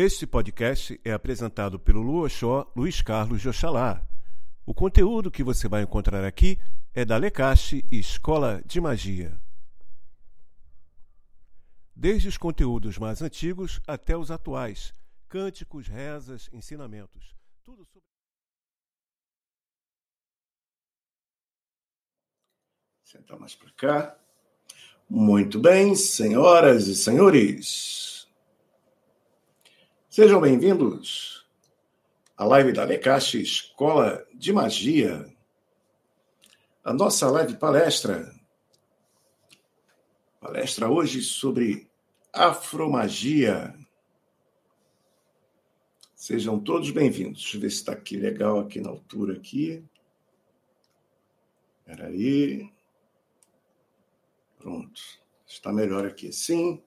Este podcast é apresentado pelo Luoxó Luiz Carlos de Oxalá. O conteúdo que você vai encontrar aqui é da Lecache Escola de Magia. Desde os conteúdos mais antigos até os atuais, cânticos, rezas, ensinamentos, tudo sobre Sentar mais para cá. Muito bem, senhoras e senhores. Sejam bem-vindos à live da Lecache Escola de Magia. A nossa live palestra. Palestra hoje sobre afromagia. Sejam todos bem-vindos. Deixa eu ver se está aqui legal aqui na altura aqui. Espera aí. Pronto. Está melhor aqui. Sim.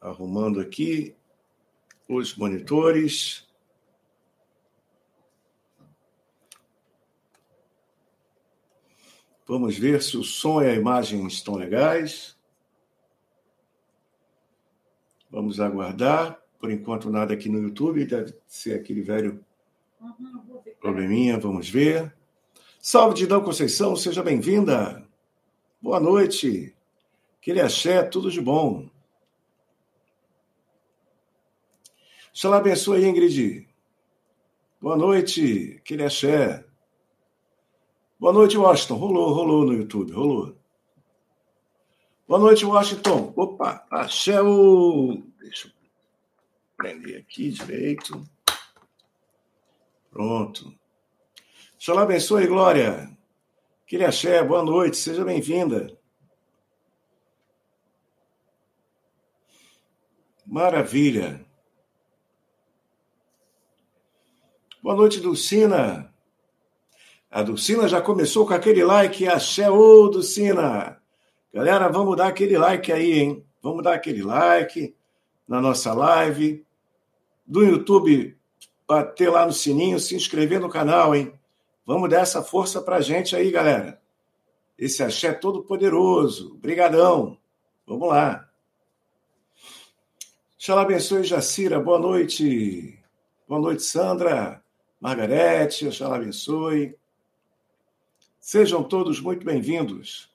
Arrumando aqui os monitores. Vamos ver se o som e a imagem estão legais. Vamos aguardar. Por enquanto, nada aqui no YouTube. Deve ser aquele velho probleminha. Vamos ver. Salve, Didão Conceição, seja bem-vinda. Boa noite. Aquele axé, tudo de bom. Xalá abençoe, Ingrid. Boa noite, aquele. Boa noite, Washington. Rolou, rolou no YouTube, rolou. Boa noite, Washington. Opa, axé o... Deixa eu prender aqui direito. Pronto. Xalá abençoe, Glória. Axé, boa noite, seja bem-vinda. Maravilha. Boa noite, Dulcina. A Dulcina já começou com aquele like, axé, ô Dulcina. Galera, vamos dar aquele like aí, hein? Vamos dar aquele like na nossa live. Do YouTube, bater lá no sininho, se inscrever no canal, hein? Vamos dar essa força para a gente aí, galera. Esse axé todo poderoso. Brigadão. Vamos lá. Xalá abençoe, Jacira. Boa noite. Boa noite, Sandra. Margarete, Xalá abençoe. Sejam todos muito bem-vindos.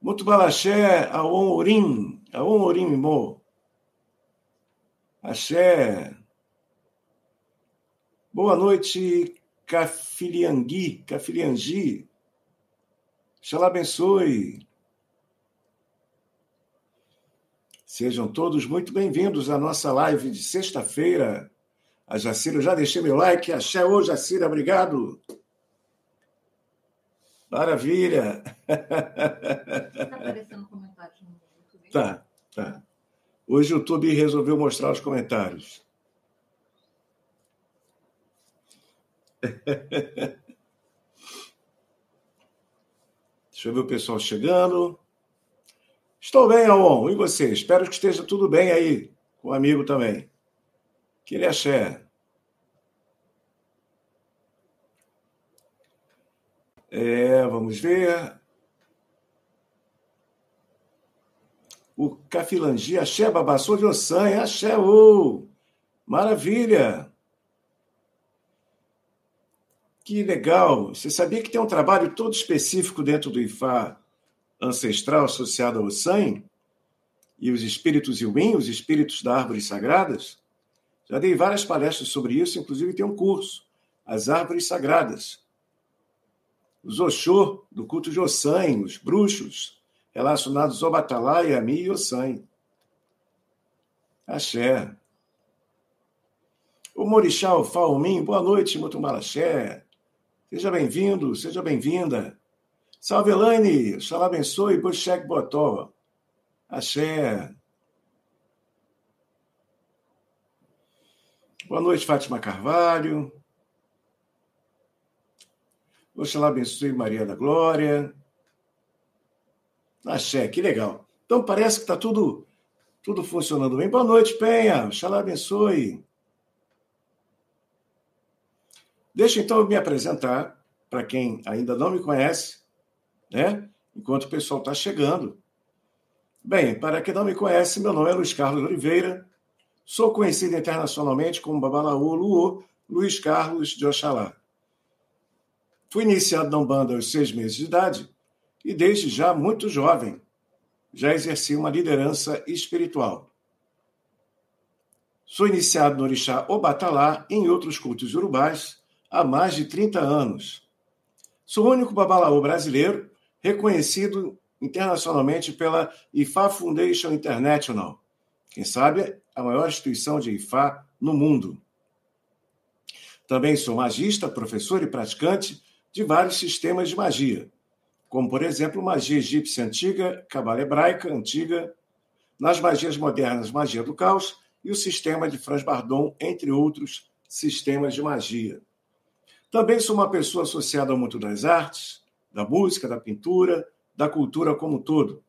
Muito balaxé, aon orim, aon orim mo. Axé. Boa noite, Cafiliangui, Cafiliangi. Xalá abençoe. Sejam todos muito bem-vindos à nossa live de sexta-feira. A Jacira, eu já deixei meu like. Axé, ô Jacira, obrigado. Maravilha. Está aparecendo comentários no YouTube? Tá, tá. Hoje o YouTube resolveu mostrar os comentários. Deixa eu ver o pessoal chegando. Estou bem, Aon. E você? Espero que esteja tudo bem aí, com o amigo também. Que axé. É, vamos ver. O Cafilangi, axé, babaçou de Ossanha, axé, ô! Maravilha! Que legal! Você sabia que tem um trabalho todo específico dentro do IFA ancestral associado ao SAM? E os espíritos Iwin, os espíritos da árvores sagradas? Já dei várias palestras sobre isso, inclusive tem um curso, As Árvores Sagradas. Os Oxô, do culto de Ossan, os bruxos, relacionados ao Batalá, Yami e Ossan. Axé. O Morixá, o Faumim, boa noite, Mutumalaxé. Seja bem-vindo, seja bem-vinda. Salve, Elaine. Xalá abençoe. Bushek Botó. Axé. Boa noite, Fátima Carvalho. Oxalá abençoe Maria da Glória. Axé, que legal. Então parece que está tudo, tudo funcionando bem. Boa noite, Penha. Oxalá abençoe. Deixa então eu me apresentar para quem ainda não me conhece, né? enquanto o pessoal está chegando. Bem, para quem não me conhece, meu nome é Luiz Carlos Oliveira. Sou conhecido internacionalmente como Babalaú Luô, Luiz Carlos de Oxalá. Fui iniciado na Umbanda aos seis meses de idade e, desde já muito jovem, já exerci uma liderança espiritual. Sou iniciado no Orixá Obatalá e em outros cultos urubais há mais de 30 anos. Sou o único babalaô brasileiro reconhecido internacionalmente pela IFA Foundation International, quem sabe a maior instituição de IFA no mundo. Também sou magista, professor e praticante de vários sistemas de magia, como, por exemplo, magia egípcia antiga, cabala hebraica antiga, nas magias modernas, magia do caos e o sistema de Franz Bardon, entre outros sistemas de magia. Também sou uma pessoa associada ao mundo das artes, da música, da pintura, da cultura como um todo.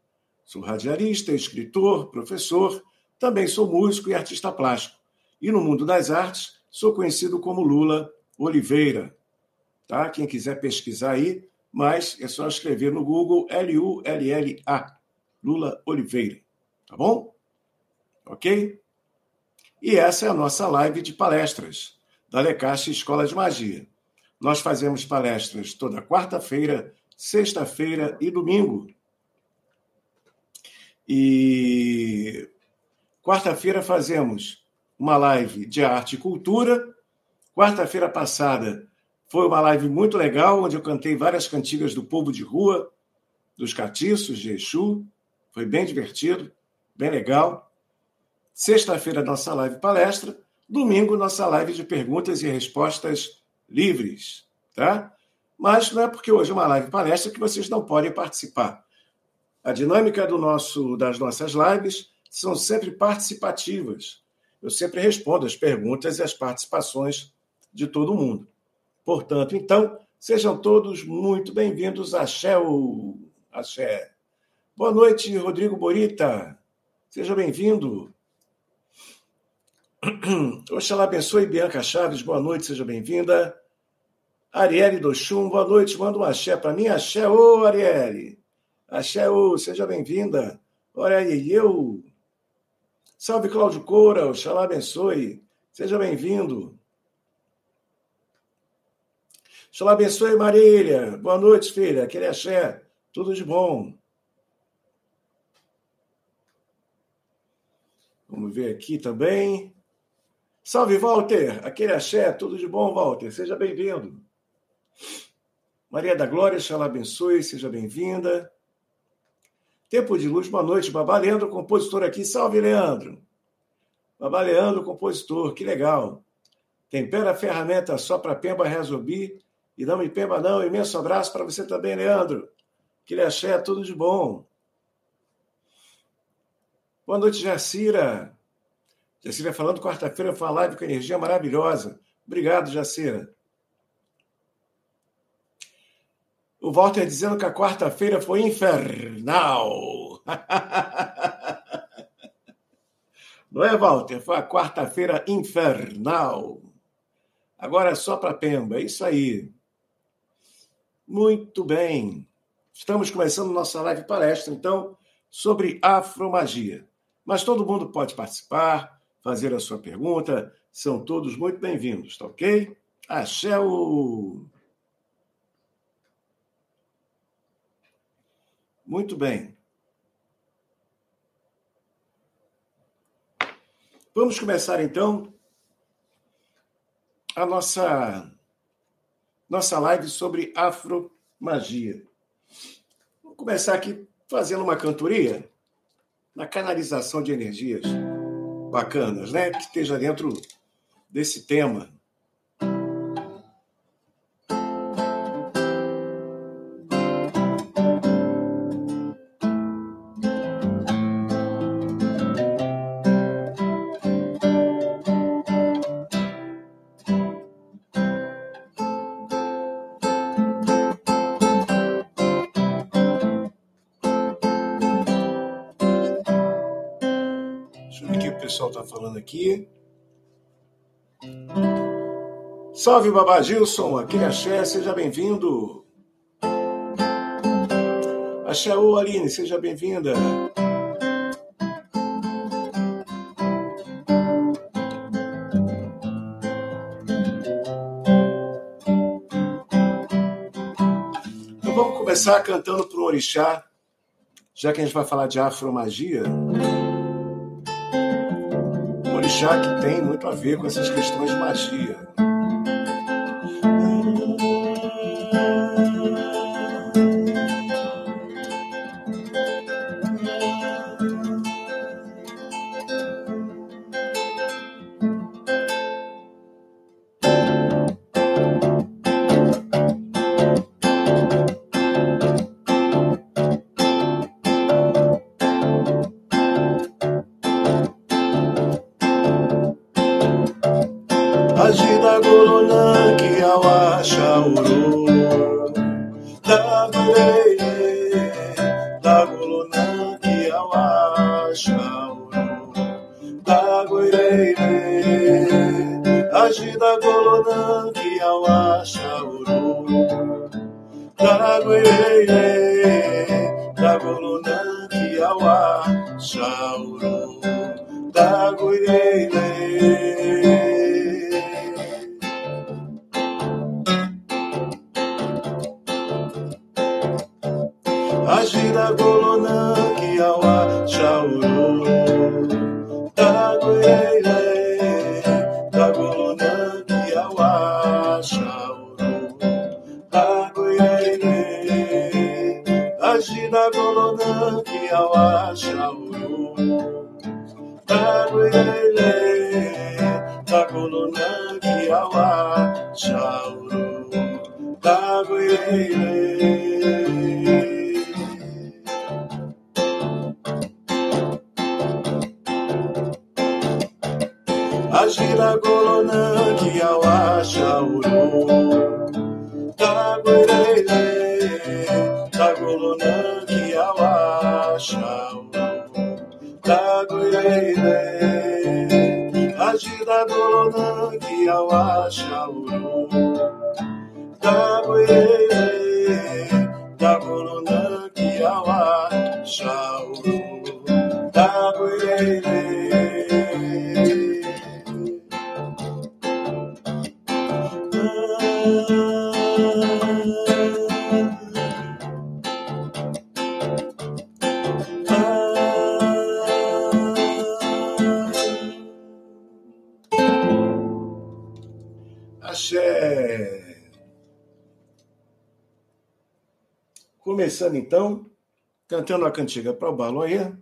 Sou radialista, escritor, professor, também sou músico e artista plástico. E no mundo das artes, sou conhecido como Lula Oliveira. Tá? Quem quiser pesquisar aí, mas é só escrever no Google L-U-L-L-A, Lula Oliveira. Tá bom? Ok? E essa é a nossa live de palestras da Lecaixa Escola de Magia. Nós fazemos palestras toda quarta-feira, sexta-feira e domingo. E quarta-feira fazemos uma live de arte e cultura. Quarta-feira passada foi uma live muito legal, onde eu cantei várias cantigas do povo de rua, dos catiços, de Exu. Foi bem divertido, bem legal. Sexta-feira, nossa live palestra. Domingo, nossa live de perguntas e respostas livres, tá? Mas não é porque hoje é uma live palestra que vocês não podem participar. A dinâmica do nosso, das nossas lives são sempre participativas. Eu sempre respondo as perguntas e as participações de todo mundo. Portanto, então, sejam todos muito bem-vindos a Shell. Axé. Boa noite, Rodrigo Borita. Seja bem-vindo. Oxalá abençoe Bianca Chaves. Boa noite, seja bem-vinda. Arielle do Chum, boa noite, manda um axé para mim. Axé, ô Arielle. Axé, ô, seja bem-vinda. Olha aí, eu. Salve Cláudio Coura, Oxalá abençoe. Seja bem-vindo. Oxalá abençoe Marília. Boa noite, filha. Aquele axé. Tudo de bom. Vamos ver aqui também. Salve, Walter! Aquele axé, tudo de bom, Walter? Seja bem-vindo. Maria da Glória, Xalá abençoe, seja bem-vinda. Tempo de Luz, boa noite. Babá Leandro, compositor aqui. Salve, Leandro. Babá Leandro, compositor, que legal. Tempera a ferramenta só para Pemba Resolvi. E não me pemba, não. Imenso abraço para você também, Leandro. Que lhe axé, tudo de bom. Boa noite, Jacira. Jacira falando, quarta-feira foi uma live com energia maravilhosa. Obrigado, Jacira. O Walter dizendo que a quarta-feira foi infernal. Não é, Walter? Foi a quarta-feira infernal. Agora é só para Pemba. É isso aí. Muito bem. Estamos começando nossa live palestra, então, sobre afromagia. Mas todo mundo pode participar, fazer a sua pergunta. São todos muito bem-vindos, tá ok? Axé o... Muito bem. Vamos começar então a nossa nossa live sobre afromagia. Vamos começar aqui fazendo uma cantoria na canalização de energias bacanas, né? Que esteja dentro desse tema aqui. Salve, Babá Gilson, aquele axé, seja bem-vindo. Axé, ô Aline, seja bem-vinda. Então vamos começar cantando para o orixá, já que a gente vai falar de afromagia. Um orixá que tem muito a ver com essas questões de magia. Gira Golonã. Então, cantando a cantiga para o Baloé.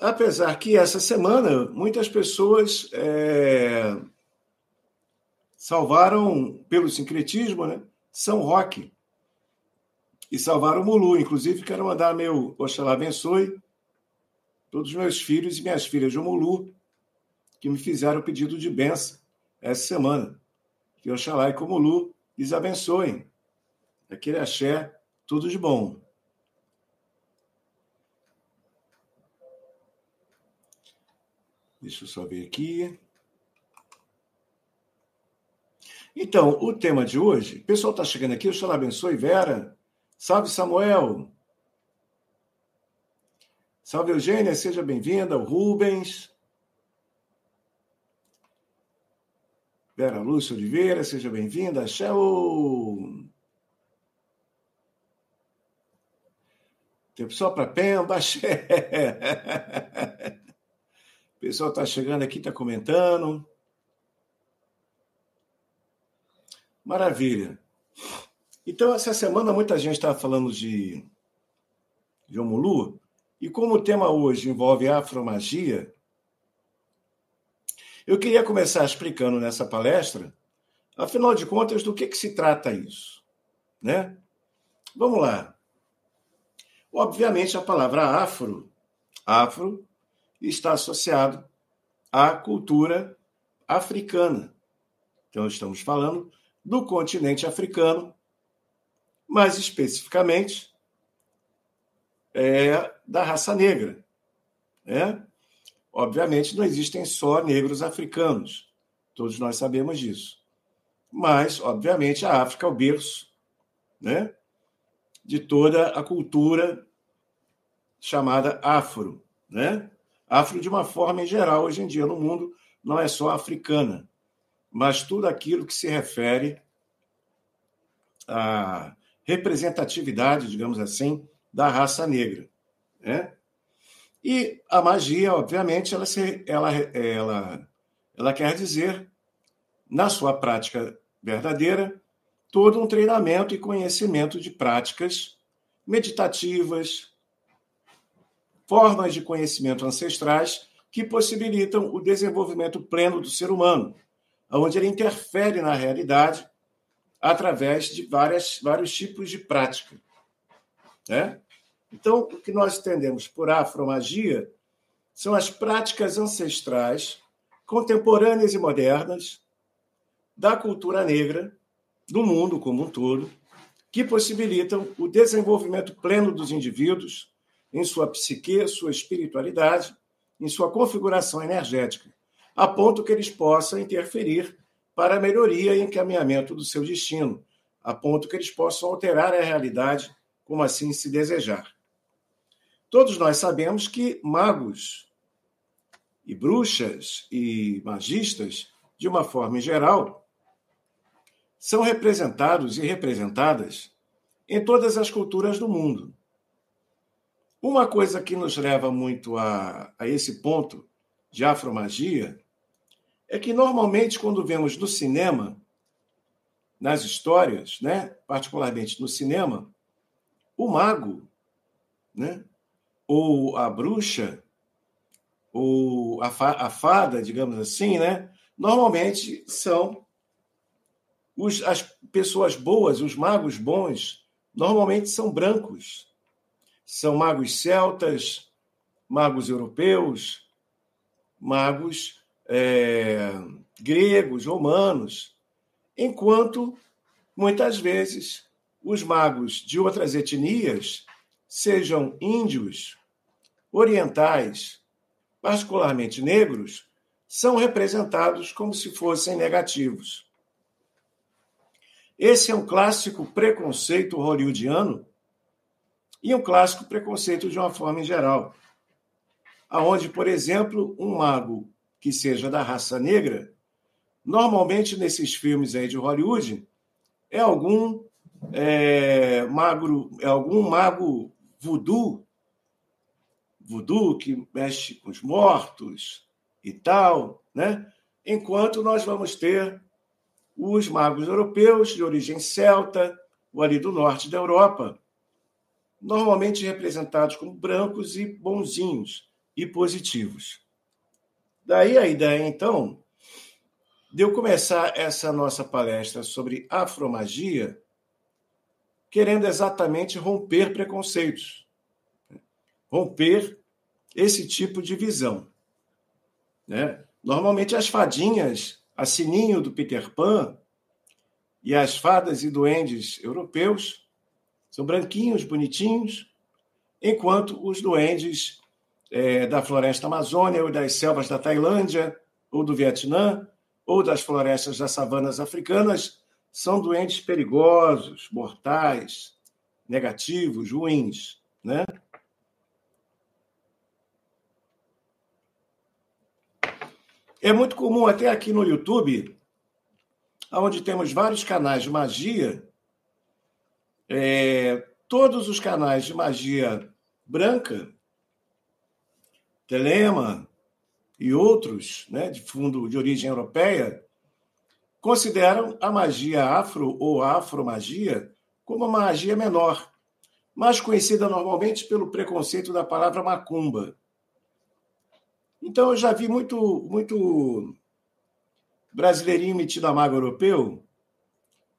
Apesar que essa semana muitas pessoas é, salvaram, pelo sincretismo, né, São Roque. E salvaram o Mulu. Inclusive, quero mandar meu Oxalá abençoe todos os meus filhos e minhas filhas de Mulu que me fizeram o pedido de benção essa semana. Que Oxalá e Comulu lhes abençoem. Aquele axé, tudo de bom. Deixa eu só ver aqui. Então, o tema de hoje, o pessoal está chegando aqui, Oxalá abençoe, Vera. Salve, Samuel. Salve, Eugênia, seja bem-vinda. O Rubens. Vera Lúcia Oliveira, seja bem-vinda. Axéu! Tempo só para Pemba! O pessoal está chegando aqui, está comentando. Maravilha. Então, essa semana muita gente estava falando de, de Omulu, e como o tema hoje envolve afromagia, eu queria começar explicando nessa palestra, afinal de contas, do que, que se trata isso. Né? Vamos lá. Obviamente, a palavra afro, afro, está associado à cultura africana. Então, estamos falando do continente africano, mais especificamente é, da raça negra. Né? Obviamente, não existem só negros africanos, todos nós sabemos disso. Mas, obviamente, a África é o berço né, de toda a cultura chamada afro, né? Afro de uma forma em geral, hoje em dia no mundo, não é só africana, mas tudo aquilo que se refere à representatividade, digamos assim, da raça negra, né? E a magia, obviamente, ela, se, ela, ela, ela quer dizer, na sua prática verdadeira, todo um treinamento e conhecimento de práticas meditativas, formas de conhecimento ancestrais que possibilitam o desenvolvimento pleno do ser humano, onde ele interfere na realidade através de várias, vários tipos de prática. Né? Então, o que nós entendemos por afromagia são as práticas ancestrais, contemporâneas e modernas, da cultura negra, do mundo como um todo, que possibilitam o desenvolvimento pleno dos indivíduos em sua psique, sua espiritualidade, em sua configuração energética, a ponto que eles possam interferir para a melhoria e encaminhamento do seu destino, a ponto que eles possam alterar a realidade como assim se desejar. Todos nós sabemos que magos e bruxas e magistas, de uma forma geral, são representados e representadas em todas as culturas do mundo. Uma coisa que nos leva muito a, a esse ponto de afromagia é que normalmente quando vemos no cinema, nas histórias, né, particularmente no cinema, o mago, né, ou a bruxa, ou a, fa a fada, digamos assim, né, normalmente são os, as pessoas boas, os magos bons, normalmente são brancos. São magos celtas, magos europeus, magos é, gregos, romanos. Enquanto, muitas vezes, os magos de outras etnias, sejam índios, orientais, particularmente negros, são representados como se fossem negativos. Esse é um clássico preconceito hollywoodiano e um clássico preconceito de uma forma em geral. Aonde, por exemplo, um mago que seja da raça negra, normalmente nesses filmes aí de Hollywood, é algum é, magro, é algum mago voodoo, voodoo que mexe com os mortos e tal, né? Enquanto nós vamos ter os magos europeus de origem celta, ou ali do norte da Europa, normalmente representados como brancos e bonzinhos e positivos. Daí a ideia, então, de eu começar essa nossa palestra sobre afromagia, querendo exatamente romper preconceitos, romper esse tipo de visão. Né? Normalmente as fadinhas a Sininho do Peter Pan e as fadas e duendes europeus são branquinhos, bonitinhos, enquanto os duendes é, da floresta amazônia ou das selvas da Tailândia ou do Vietnã ou das florestas das savanas africanas são duendes perigosos, mortais, negativos, ruins, né? É muito comum até aqui no YouTube, onde temos vários canais de magia, é, todos os canais de magia branca, Telema e outros, né, de fundo de origem europeia, consideram a magia afro ou afromagia como uma magia menor, mais conhecida normalmente pelo preconceito da palavra macumba. Então, eu já vi muito, muito brasileirinho metido a mago europeu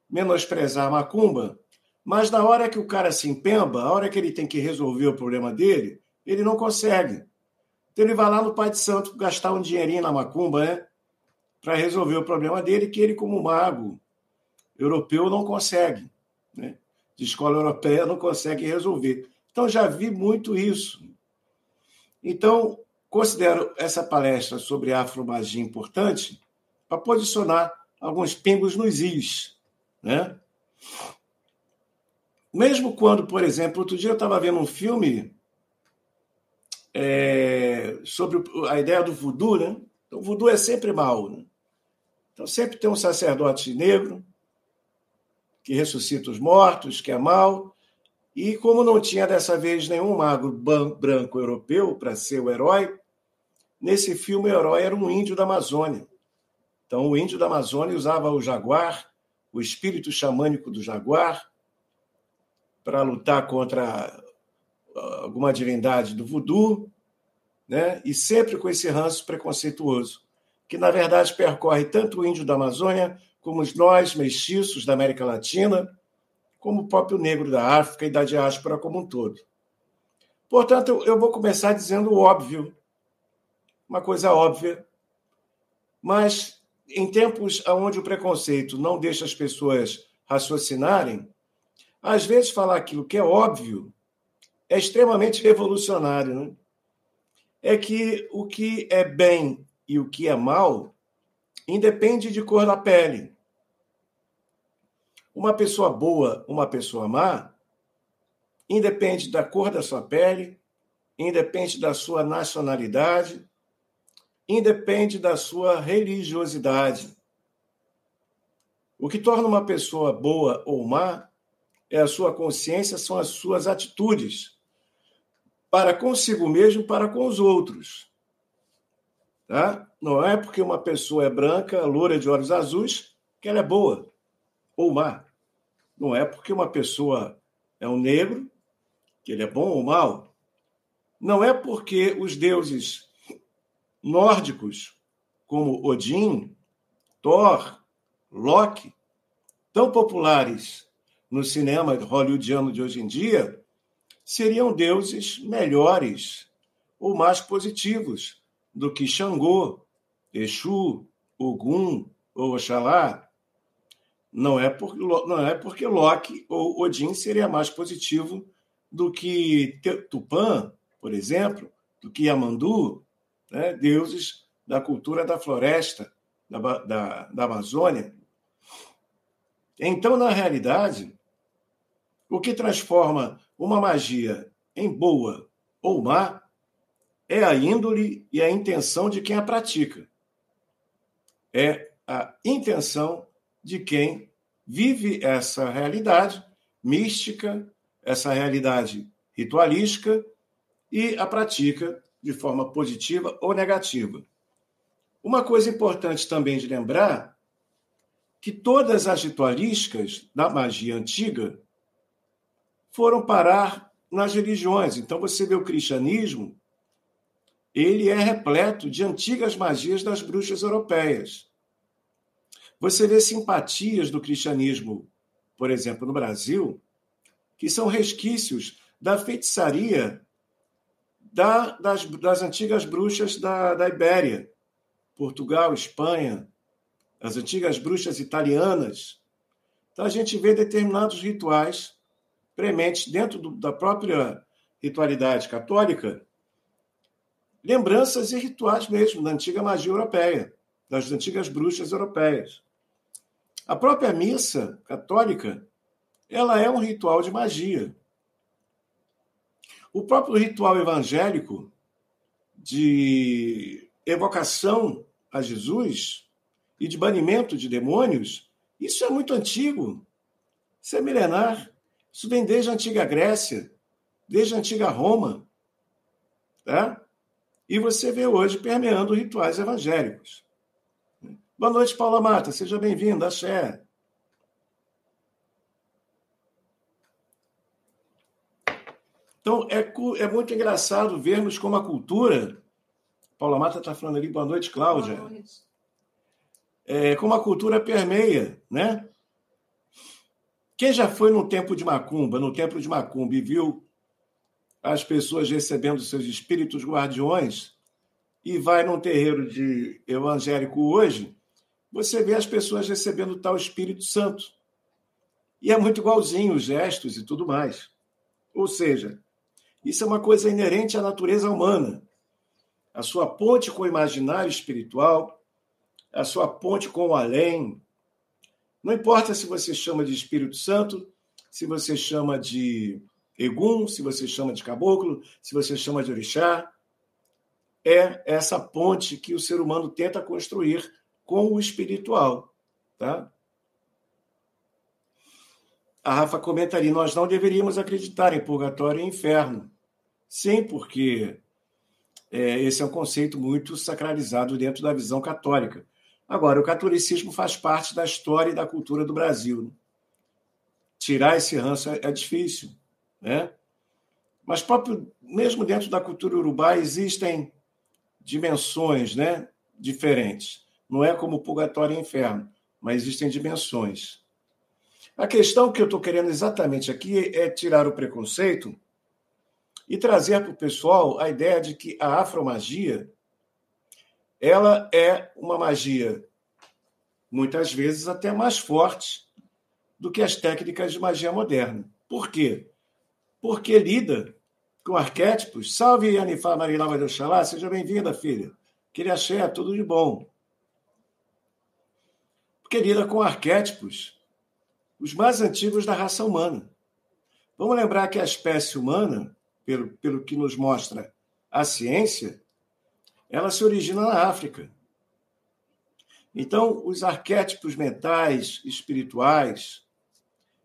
menosprezar a macumba, mas na hora que o cara se empemba, a hora que ele tem que resolver o problema dele, ele não consegue. Então, ele vai lá no Pai de Santo gastar um dinheirinho na macumba, né? Para resolver o problema dele, que ele, como mago europeu, não consegue. Né? De escola europeia, não consegue resolver. Então, já vi muito isso. Então, Considero essa palestra sobre afromagia importante para posicionar alguns pingos nos is. Né? mesmo quando, por exemplo, outro dia eu estava vendo um filme é, sobre a ideia do voodoo, né? Então, o voodoo é sempre mal, né? Então, sempre tem um sacerdote negro que ressuscita os mortos, que é mal. E como não tinha dessa vez nenhum mago branco europeu para ser o herói, nesse filme o herói era um índio da Amazônia. Então, o índio da Amazônia usava o jaguar, o espírito xamânico do jaguar, para lutar contra ah, alguma divindade do voodoo, né? e sempre com esse ranço preconceituoso, que na verdade percorre tanto o índio da Amazônia como nós, mestiços da América Latina, como o próprio negro da África e da diáspora como um todo. Portanto, eu vou começar dizendo o óbvio, uma coisa óbvia, mas em tempos onde o preconceito não deixa as pessoas raciocinarem, às vezes falar aquilo que é óbvio é extremamente revolucionário. Né? É que o que é bem e o que é mal independe de cor da pele. Uma pessoa boa, uma pessoa má, independe da cor da sua pele, independe da sua nacionalidade, independe da sua religiosidade. O que torna uma pessoa boa ou má é a sua consciência, são as suas atitudes para consigo mesmo, para com os outros. Tá? Não é porque uma pessoa é branca, loura de olhos azuis, que ela é boa ou má. Não é porque uma pessoa é um negro, que ele é bom ou mau. Não é porque os deuses nórdicos, como Odin, Thor, Loki, tão populares no cinema hollywoodiano de hoje em dia, seriam deuses melhores ou mais positivos do que Xangô, Exu, Ogum ou Oxalá. Não é, por, não é porque Loki ou Odin seria mais positivo do que Tupã, por exemplo, do que Yamandu, né? deuses da cultura da floresta, da, da, da Amazônia. Então, na realidade, o que transforma uma magia em boa ou má é a índole e a intenção de quem a pratica. É a intenção de quem vive essa realidade mística, essa realidade ritualística e a pratica de forma positiva ou negativa. Uma coisa importante também de lembrar que todas as ritualísticas da magia antiga foram parar nas religiões. Então você vê o cristianismo, ele é repleto de antigas magias das bruxas europeias. Você vê simpatias do cristianismo, por exemplo, no Brasil, que são resquícios da feitiçaria da, das, das antigas bruxas da, da Ibéria, Portugal, Espanha, as antigas bruxas italianas. Então a gente vê determinados rituais prementes dentro do, da própria ritualidade católica, lembranças e rituais mesmo da antiga magia europeia, das antigas bruxas europeias. A própria missa católica, ela é um ritual de magia. O próprio ritual evangélico de evocação a Jesus e de banimento de demônios, isso é muito antigo. Isso é milenar. Isso vem desde a antiga Grécia, desde a antiga Roma. Tá? E você vê hoje permeando rituais evangélicos. Boa noite, Paula Mata. Seja bem-vinda, Axé. Então, é, é muito engraçado vermos como a cultura. Paula Mata está falando ali, boa noite, Cláudia. Boa noite. É, como a cultura permeia, né? Quem já foi no templo de Macumba, no templo de Macumba, e viu as pessoas recebendo seus espíritos guardiões, e vai num terreiro de evangélico hoje, você vê as pessoas recebendo tal Espírito Santo. E é muito igualzinho os gestos e tudo mais. Ou seja, isso é uma coisa inerente à natureza humana. A sua ponte com o imaginário espiritual, a sua ponte com o além, não importa se você chama de Espírito Santo, se você chama de Egum, se você chama de caboclo, se você chama de orixá, é essa ponte que o ser humano tenta construir com o espiritual, tá? A Rafa comenta ali: nós não deveríamos acreditar em purgatório e inferno. Sim, porque é, esse é um conceito muito sacralizado dentro da visão católica. Agora, o catolicismo faz parte da história e da cultura do Brasil. Tirar esse ranço é, é difícil, né? Mas próprio, mesmo dentro da cultura urubá existem dimensões, né, diferentes. Não é como purgatório e inferno, mas existem dimensões. A questão que eu estou querendo exatamente aqui é tirar o preconceito e trazer para o pessoal a ideia de que a afromagia ela é uma magia muitas vezes até mais forte do que as técnicas de magia moderna. Por quê? Porque lida com arquétipos. Salve, Anifá Marilava de Oxalá, seja bem-vinda, filha. Queria axé, tudo de bom. Porque lida com arquétipos os mais antigos da raça humana. Vamos lembrar que a espécie humana, pelo, pelo que nos mostra a ciência, ela se origina na África. Então, os arquétipos mentais, espirituais,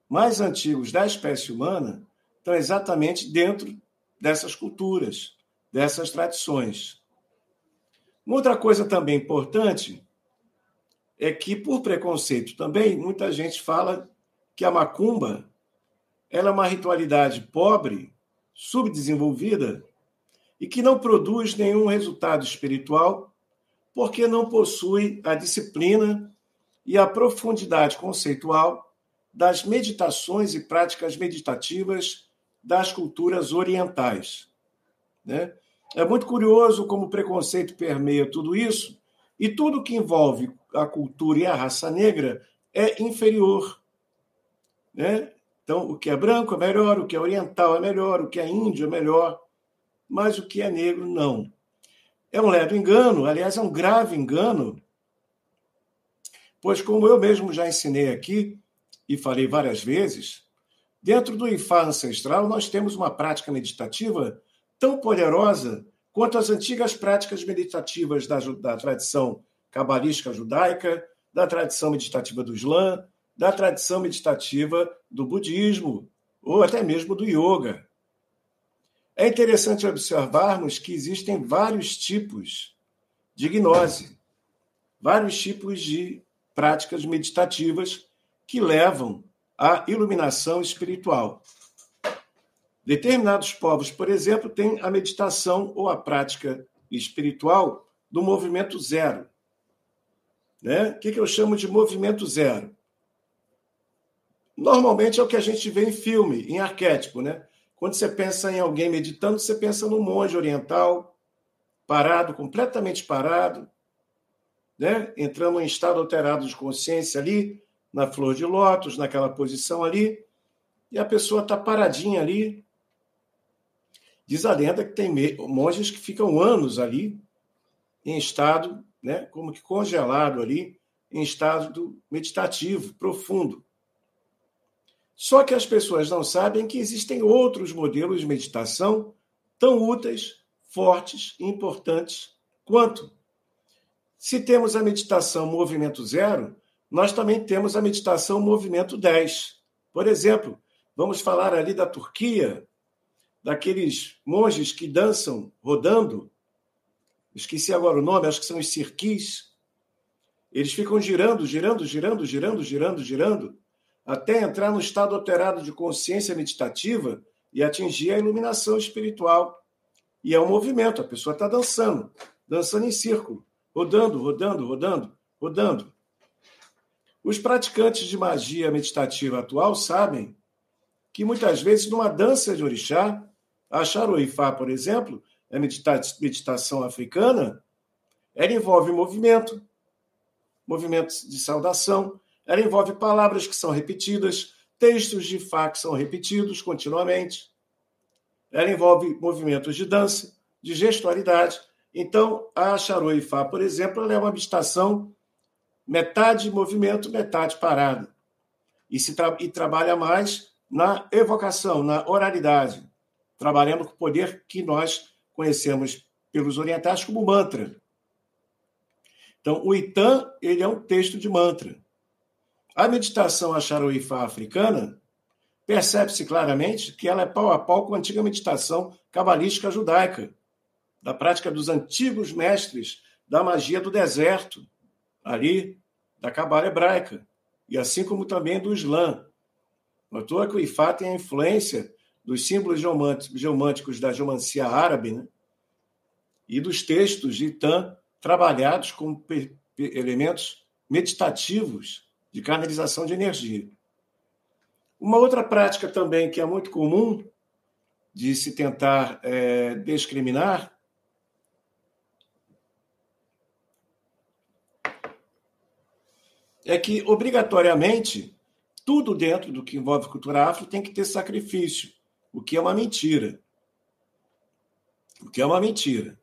mais antigos da espécie humana estão exatamente dentro dessas culturas, dessas tradições. Uma outra coisa também importante é que, por preconceito também, muita gente fala que a macumba ela é uma ritualidade pobre, subdesenvolvida e que não produz nenhum resultado espiritual porque não possui a disciplina e a profundidade conceitual das meditações e práticas meditativas das culturas orientais. Né? É muito curioso como o preconceito permeia tudo isso, e tudo que envolve a cultura e a raça negra é inferior. Né? Então, o que é branco é melhor, o que é oriental é melhor, o que é índio é melhor, mas o que é negro, não. É um ledo engano, aliás, é um grave engano, pois, como eu mesmo já ensinei aqui e falei várias vezes, dentro do Ifá ancestral nós temos uma prática meditativa tão poderosa quanto as antigas práticas meditativas da, da tradição cabalística judaica, da tradição meditativa do Islã, da tradição meditativa do budismo ou até mesmo do yoga. É interessante observarmos que existem vários tipos de gnose, vários tipos de práticas meditativas que levam à iluminação espiritual. Determinados povos, por exemplo, têm a meditação ou a prática espiritual do movimento zero. Né? O que eu chamo de movimento zero? Normalmente é o que a gente vê em filme, em arquétipo, né? Quando você pensa em alguém meditando, você pensa no monge oriental, parado, completamente parado, né? entrando em estado alterado de consciência ali, na flor de lótus, naquela posição ali, e a pessoa está paradinha ali. Diz a lenda que tem monges que ficam anos ali, em estado, né, como que congelado ali, em estado meditativo, profundo. Só que as pessoas não sabem que existem outros modelos de meditação tão úteis, fortes e importantes quanto. Se temos a meditação movimento zero, nós também temos a meditação movimento 10. Por exemplo, vamos falar ali da Turquia, daqueles monges que dançam rodando. Esqueci agora o nome, acho que são os cirquis. Eles ficam girando, girando, girando, girando, girando, girando, até entrar no estado alterado de consciência meditativa e atingir a iluminação espiritual. E é um movimento, a pessoa está dançando, dançando em círculo, rodando, rodando, rodando, rodando. Os praticantes de magia meditativa atual sabem que muitas vezes numa dança de orixá, a charoifá, por exemplo, a meditação africana, ela envolve movimento, movimentos de saudação, ela envolve palavras que são repetidas, textos de Fá que são repetidos continuamente. Ela envolve movimentos de dança, de gestualidade. Então, a Charoi Fá, por exemplo, é uma meditação metade movimento, metade parada. E, se tra e trabalha mais na evocação, na oralidade, trabalhando com o poder que nós conhecemos pelos orientais como mantra. Então, o Itan, ele é um texto de mantra. A meditação Acharoifá africana percebe-se claramente que ela é pau a pau com a antiga meditação cabalística judaica, da prática dos antigos mestres da magia do deserto, ali da cabala hebraica, e assim como também do Islã. Notou que o Ifá tem a influência dos símbolos geomânticos da geomancia árabe né? e dos textos de Itan trabalhados com elementos meditativos de canalização de energia. Uma outra prática também que é muito comum de se tentar é, discriminar é que, obrigatoriamente, tudo dentro do que envolve cultura afro tem que ter sacrifício, o que é uma mentira. O que é uma mentira.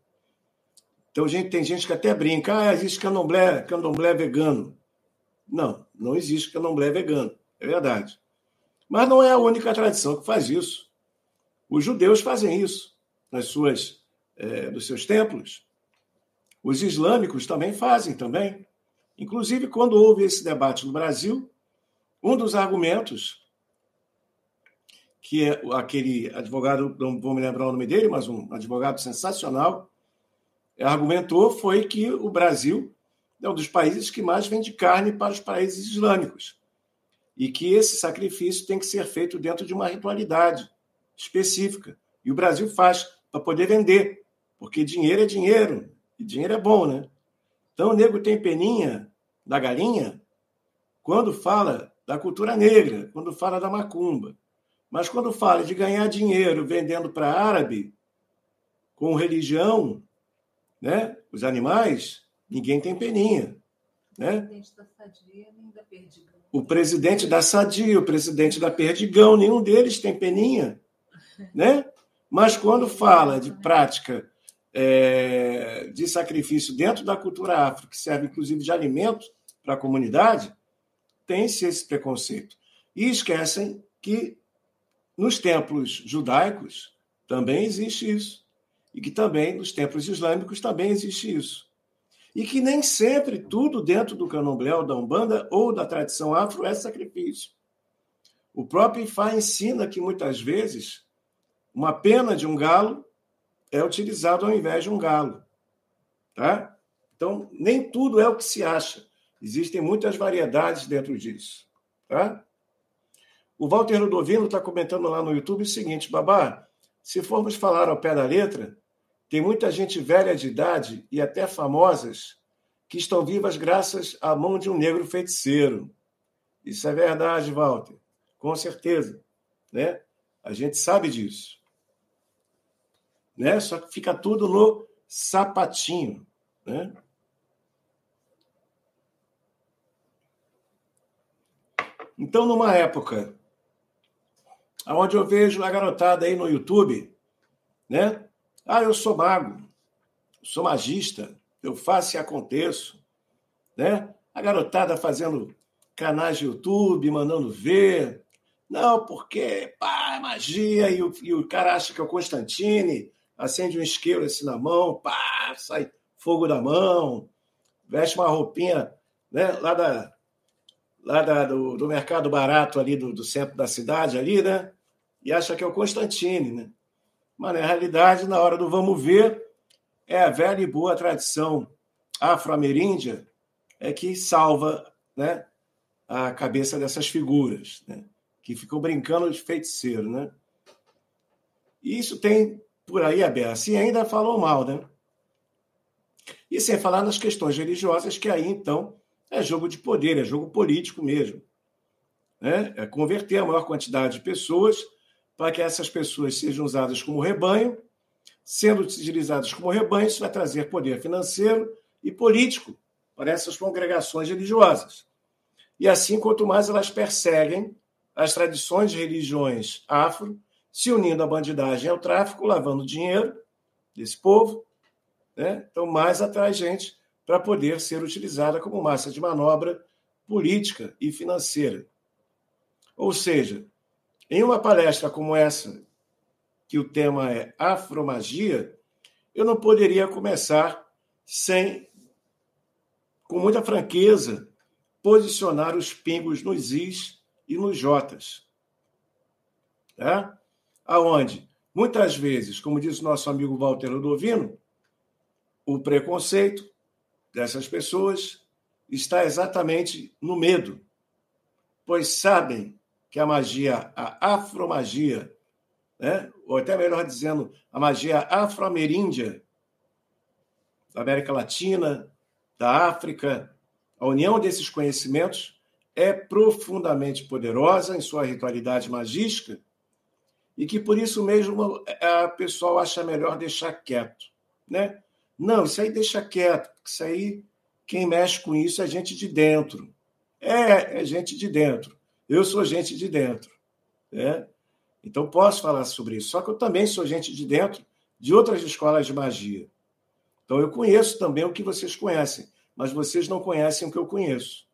Então, gente, tem gente que até brinca, ah, existe candomblé, candomblé vegano. Não, não existe candomblé vegano, é verdade. Mas não é a única tradição que faz isso. Os judeus fazem isso nas suas, é, nos seus templos. Os islâmicos também fazem também. Inclusive, quando houve esse debate no Brasil, um dos argumentos que é aquele advogado, não vou me lembrar o nome dele, mas um advogado sensacional, argumentou foi que o Brasil é um dos países que mais vende carne para os países islâmicos e que esse sacrifício tem que ser feito dentro de uma ritualidade específica. E o Brasil faz para poder vender, porque dinheiro é dinheiro, e dinheiro é bom, né? Então o nego tem peninha da galinha quando fala da cultura negra, quando fala da macumba. Mas quando fala de ganhar dinheiro vendendo para árabe, com religião, né? Os animais, ninguém tem peninha. Né? O presidente da Sadia, o presidente da Perdigão, nenhum deles tem peninha. Né? Mas quando fala de prática é, de sacrifício dentro da cultura afro, que serve inclusive de alimento para a comunidade, tem-se esse preconceito. E esquecem que nos templos judaicos também existe isso e que também nos templos islâmicos também existe isso. E que nem sempre tudo dentro do candomblé ou da umbanda ou da tradição afro é sacrifício. O próprio Ifá ensina que muitas vezes uma pena de um galo é utilizado ao invés de um galo. Tá? Então, nem tudo é o que se acha. Existem muitas variedades dentro disso. Tá? O Walter Ludovino está comentando lá no YouTube o seguinte, Babá, se formos falar ao pé da letra, tem muita gente velha de idade e até famosas que estão vivas graças à mão de um negro feiticeiro. Isso é verdade, Walter, com certeza. Né? A gente sabe disso. Né? Só que fica tudo no sapatinho. Né? Então, numa época onde eu vejo a garotada aí no YouTube, né? Ah, eu sou mago, sou magista, eu faço e aconteço, né? A garotada fazendo canais de YouTube, mandando ver. Não, porque pá, é magia, e o, e o cara acha que é o Constantine, acende um isqueiro assim na mão, pá, sai fogo da mão, veste uma roupinha né, lá, da, lá da, do, do mercado barato ali do, do centro da cidade, ali, né? E acha que é o Constantine, né? Mas, na realidade, na hora do vamos ver, é a velha e boa tradição afro-ameríndia é que salva né, a cabeça dessas figuras, né, que ficam brincando de feiticeiro. Né? E isso tem por aí aberto. E ainda falou mal, né? E sem falar nas questões religiosas, que aí, então, é jogo de poder, é jogo político mesmo. Né? É converter a maior quantidade de pessoas para que essas pessoas sejam usadas como rebanho. Sendo utilizadas como rebanho, isso vai trazer poder financeiro e político para essas congregações religiosas. E assim, quanto mais elas perseguem as tradições de religiões afro, se unindo à bandidagem ao tráfico, lavando dinheiro desse povo, né? então mais atrai gente para poder ser utilizada como massa de manobra política e financeira. Ou seja, Em uma palestra como essa, que o tema é afromagia, eu não poderia começar sem, com muita franqueza, posicionar os pingos nos is e nos jotas. Tá? Aonde, muitas vezes, como diz o nosso amigo Walter Ludovino, o preconceito dessas pessoas está exatamente no medo, pois sabem que a magia, a afromagia, né? ou até melhor dizendo, a magia afro-ameríndia, da América Latina, da África, a união desses conhecimentos é profundamente poderosa em sua ritualidade magística e que por isso mesmo a pessoa acha melhor deixar quieto, né? Não, isso aí deixa quieto, porque isso aí quem mexe com isso é gente de dentro. É, é gente de dentro. Eu sou gente de dentro. Né? Então, posso falar sobre isso. Só que eu também sou gente de dentro de outras escolas de magia. Então, eu conheço também o que vocês conhecem, mas vocês não conhecem o que eu conheço.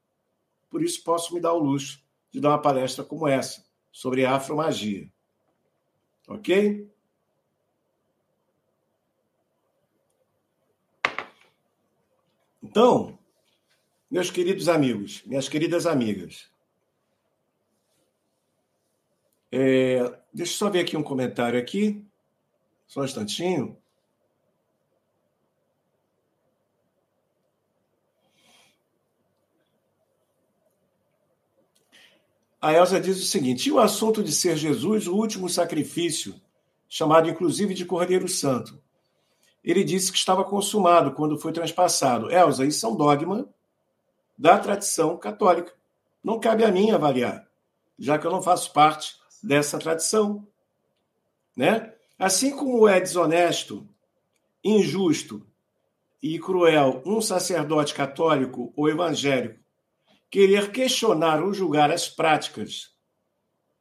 Por isso, posso me dar o luxo de dar uma palestra como essa, sobre afromagia. Ok? Então, meus queridos amigos, minhas queridas amigas, é, deixa eu só ver aqui um comentário aqui, só um instantinho. A Elsa diz o seguinte: e o assunto de ser Jesus o último sacrifício, chamado inclusive de Cordeiro Santo? Ele disse que estava consumado quando foi transpassado. Elsa, isso é um dogma da tradição católica. Não cabe a mim avaliar, já que eu não faço parte dessa tradição. Né? Assim como é desonesto, injusto e cruel um sacerdote católico ou evangélico querer questionar ou julgar as práticas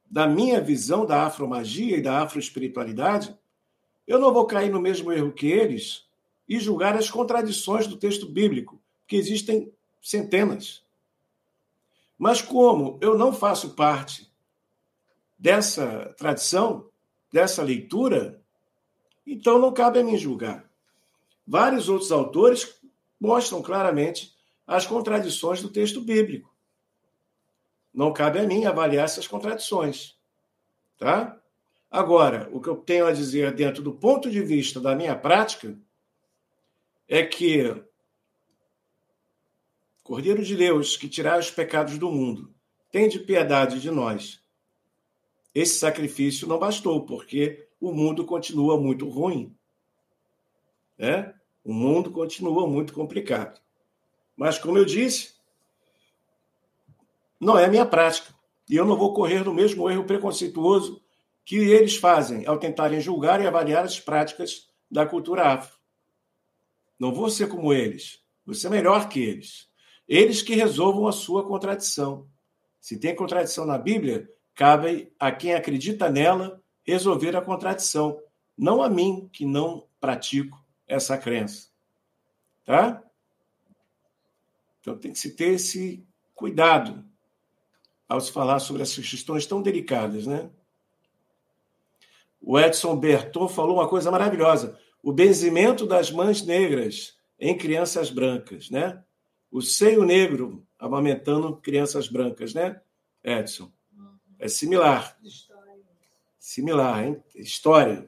da minha visão da afromagia e da afroespiritualidade, eu não vou cair no mesmo erro que eles e julgar as contradições do texto bíblico, que existem centenas. Mas como eu não faço parte dessa tradição, dessa leitura, então não cabe a mim julgar. Vários outros autores mostram claramente as contradições do texto bíblico. Não cabe a mim avaliar essas contradições. Tá? Agora, o que eu tenho a dizer dentro do ponto de vista da minha prática é que Cordeiro de Deus, que tirar os pecados do mundo, tem de piedade de nós. Esse sacrifício não bastou, porque o mundo continua muito ruim. Né? O mundo continua muito complicado. Mas, como eu disse, não é minha prática. E eu não vou correr no mesmo erro preconceituoso que eles fazem ao tentarem julgar e avaliar as práticas da cultura afro. Não vou ser como eles. Vou ser melhor que eles. Eles que resolvam a sua contradição. Se tem contradição na Bíblia, cabe a quem acredita nela resolver a contradição, não a mim que não pratico essa crença. Tá? Então tem que se ter esse cuidado ao se falar sobre essas questões tão delicadas, né? O Edson Berton falou uma coisa maravilhosa: o benzimento das mães negras em crianças brancas, né? o seio negro amamentando crianças brancas, né, Edson? É similar. Similar, hein? História.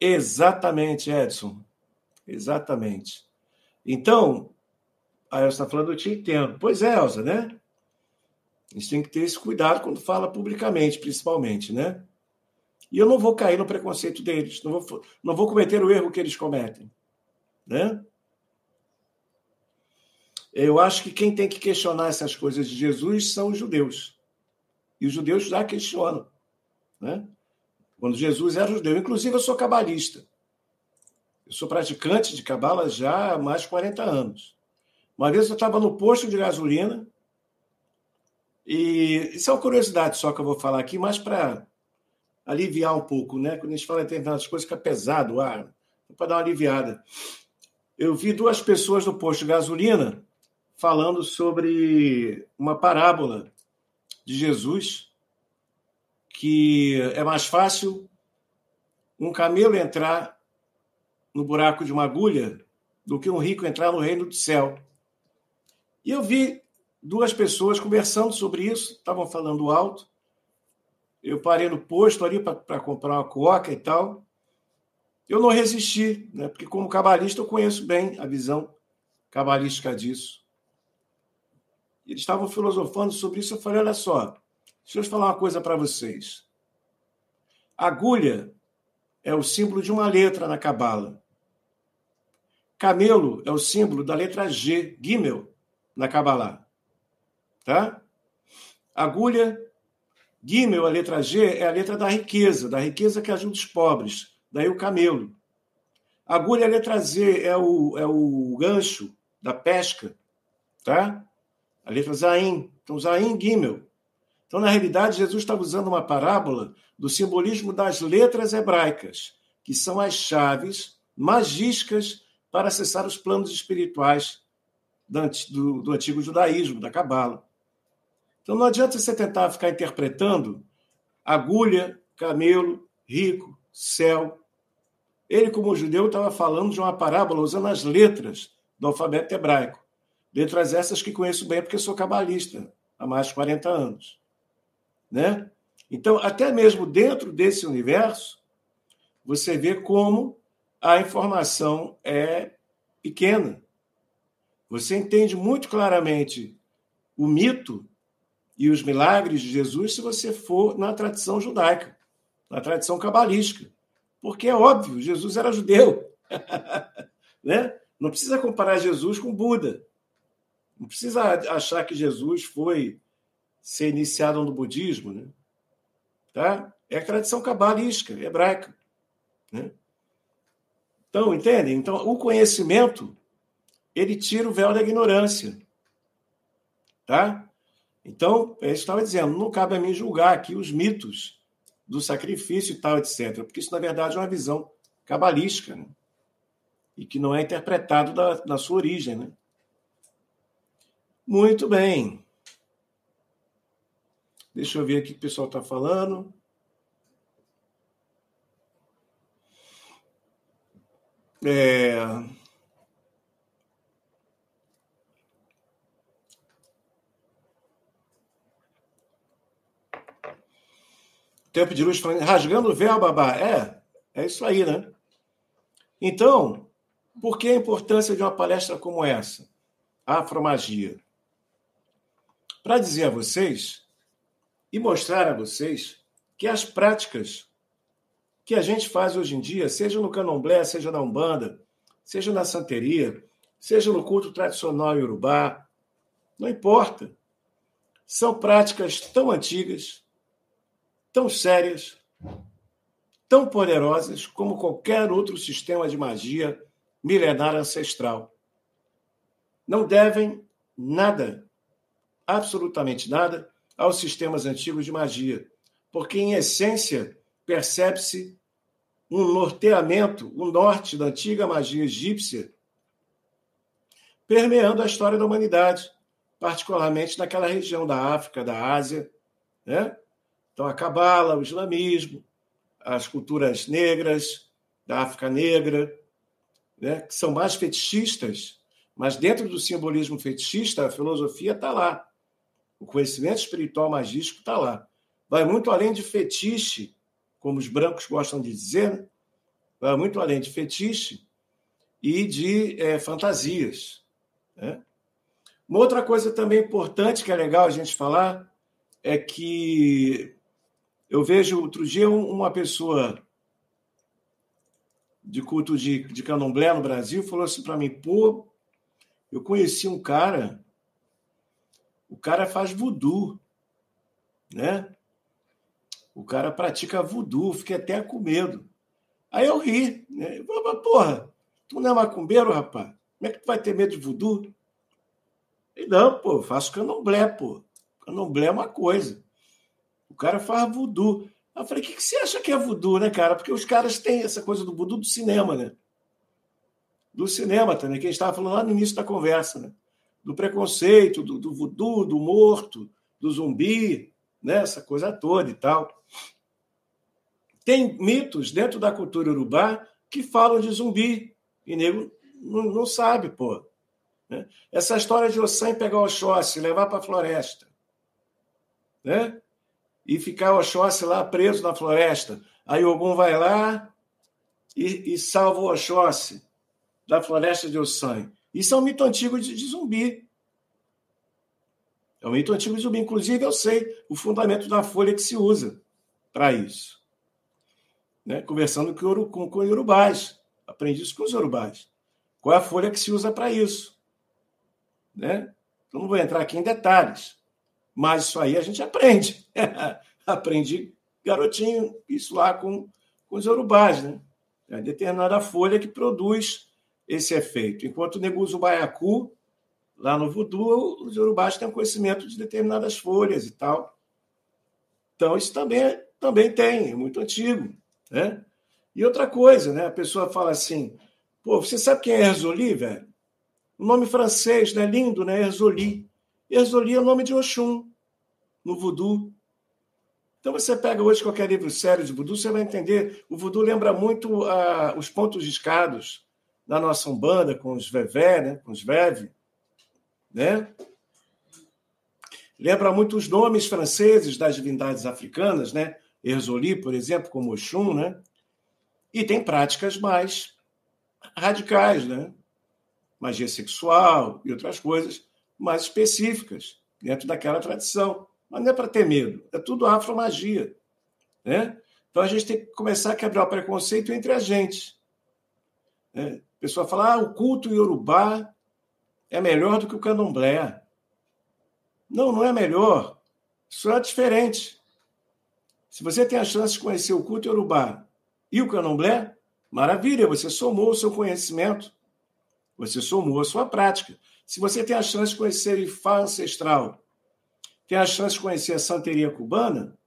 Exatamente, Edson. Exatamente. Então, a Elsa está falando, eu te entendo. Pois é, Elsa, né? A gente tem que ter esse cuidado quando fala publicamente, principalmente, né? E eu não vou cair no preconceito deles, não vou, não vou cometer o erro que eles cometem, né? Eu acho que quem tem que questionar essas coisas de Jesus são os judeus. E os judeus já questionam. Né? Quando Jesus era judeu. Inclusive, eu sou cabalista. Eu sou praticante de cabala já há mais de 40 anos. Uma vez eu estava no posto de gasolina, e isso é uma curiosidade só que eu vou falar aqui, mas para aliviar um pouco, né? Quando a gente fala em determinadas coisas, fica pesado o ar, para dar uma aliviada. Eu vi duas pessoas no posto de gasolina falando sobre uma parábola de Jesus, que é mais fácil um camelo entrar no buraco de uma agulha do que um rico entrar no reino do céu. E eu vi duas pessoas conversando sobre isso, estavam falando alto. Eu parei no posto ali para comprar uma coca e tal. Eu não resisti, né? porque, como cabalista, eu conheço bem a visão cabalística disso. Eles estavam filosofando sobre isso. Eu falei: olha só, deixa eu falar uma coisa para vocês. Agulha é o símbolo de uma letra na Cabala. Camelo é o símbolo da letra G, Gimel, na Kabbalah. Tá? Agulha, Gimel, a letra G, é a letra da riqueza, da riqueza que ajuda os pobres. Daí o camelo. Agulha, a letra Z, é o, é o gancho da pesca. Tá? A letra Zain. Então, Zain, Gimel. Então, na realidade, Jesus estava usando uma parábola do simbolismo das letras hebraicas, que são as chaves magísticas para acessar os planos espirituais do, do antigo judaísmo, da Cabala. Então não adianta você tentar ficar interpretando agulha, camelo, rico, céu. Ele, como judeu, estava falando de uma parábola usando as letras do alfabeto hebraico. Letras essas que conheço bem porque sou cabalista há mais de 40 anos. Né? Então, até mesmo dentro desse universo, você vê como a informação é pequena. Você entende muito claramente o mito e os milagres de Jesus se você for na tradição judaica, na tradição cabalística. Porque é óbvio, Jesus era judeu. né? Não precisa comparar Jesus com Buda. Não precisa achar que Jesus foi ser iniciado no budismo. Né? Tá? É a tradição cabalística, hebraica. Né? Então, entende? Então, o conhecimento, ele tira o véu da ignorância. Tá? Então, é eu estava dizendo, não cabe a mim julgar aqui os mitos do sacrifício e tal, etc. Porque isso, na verdade, é uma visão cabalística, né? E que não é interpretado da, da sua origem, né? Muito bem. Deixa eu ver aqui o que o pessoal está falando. É... Tempo de luz falando, rasgando o véu, babá. É, é isso aí, né? Então, por que a importância de uma palestra como essa? Afromagia. Para dizer a vocês e mostrar a vocês que as práticas que a gente faz hoje em dia, seja no candomblé, seja na umbanda, seja na santeria, seja no culto tradicional iorubá, não importa. São práticas tão antigas, tão sérias, tão poderosas como qualquer outro sistema de magia milenar ancestral. Não devem nada, absolutamente nada, aos sistemas antigos de magia, porque, em essência, percebe-se um norteamento, o um norte da antiga magia egípcia, permeando a história da humanidade, particularmente naquela região da África, da Ásia. Né? Então, a Cabala, o islamismo, as culturas negras, da África Negra, né? que são mais fetichistas, mas dentro do simbolismo fetichista, a filosofia está lá. O conhecimento espiritual magístico está lá. Vai muito além de fetiche como os brancos gostam de dizer, né? vai muito além de fetiche e de é, fantasias. Né? Uma outra coisa também importante que é legal a gente falar é que eu vejo outro dia uma pessoa de culto de, de candomblé no Brasil falou assim para mim: pô, eu conheci um cara, o cara faz voodoo, né? O cara pratica voodoo, fiquei até com medo. Aí eu ri. Né? Eu falei, porra, tu não é macumbeiro, rapaz? Como é que tu vai ter medo de voodoo? E não, pô, faço candomblé, pô. Candomblé é uma coisa. O cara faz voodoo. Eu falei, o que, que você acha que é voodoo, né, cara? Porque os caras têm essa coisa do voodoo do cinema, né? Do cinema também, que a gente estava falando lá no início da conversa, né? Do preconceito, do, do voodoo, do morto, do zumbi, né? Essa coisa toda e tal. Tem mitos dentro da cultura urubá que falam de zumbi. E nego não, não sabe, pô. Né? Essa história de Ossan pegar o Oxóssi, levar para a floresta. Né? E ficar o Oxóssi lá preso na floresta. Aí Ogum vai lá e, e salva o Oxóssi da floresta de Ossan. Isso é um mito antigo de, de zumbi. É um mito antigo de zumbi. Inclusive, eu sei o fundamento da folha que se usa para isso né, conversando com, com, com. Aprendi isso com os Yorubás. Qual é a folha que se usa para isso? Né? Eu não vou entrar aqui em detalhes, mas isso aí a gente aprende. Aprendi garotinho, isso lá com, com os Yorubás. Né? É determinada folha que produz esse efeito. Enquanto o Neguso Baiacu, lá no Voodoo, os Yorubás têm conhecimento de determinadas folhas e tal. Então, isso também, também tem, é muito antigo. Né? E outra coisa, né? a pessoa fala assim: pô, você sabe quem é Erzoli, velho? O nome francês, né? Lindo, né? Erzoli. Erzoli é o nome de Oxum, no voodoo. Então você pega hoje qualquer livro sério de voodoo, você vai entender. O voodoo lembra muito uh, os pontos discados da nossa Umbanda, com os vevé, né? com os veve, né? Lembra muito os nomes franceses das divindades africanas, né? Erzoli, por exemplo, como Oxum, né? E tem práticas mais radicais, né? Magia sexual e outras coisas mais específicas dentro daquela tradição. Mas não é para ter medo, é tudo afromagia, né? Então a gente tem que começar a quebrar o preconceito entre a gente. Né? Pessoa fala, ah, o culto iorubá é melhor do que o candomblé. Não, não é melhor. Isso é diferente. Se você tem a chance de conhecer o culto Yorubá e o Candomblé, maravilha, você somou o seu conhecimento, você somou a sua prática. Se você tem a chance de conhecer Ifá ancestral, tem a chance de conhecer a santeria cubana,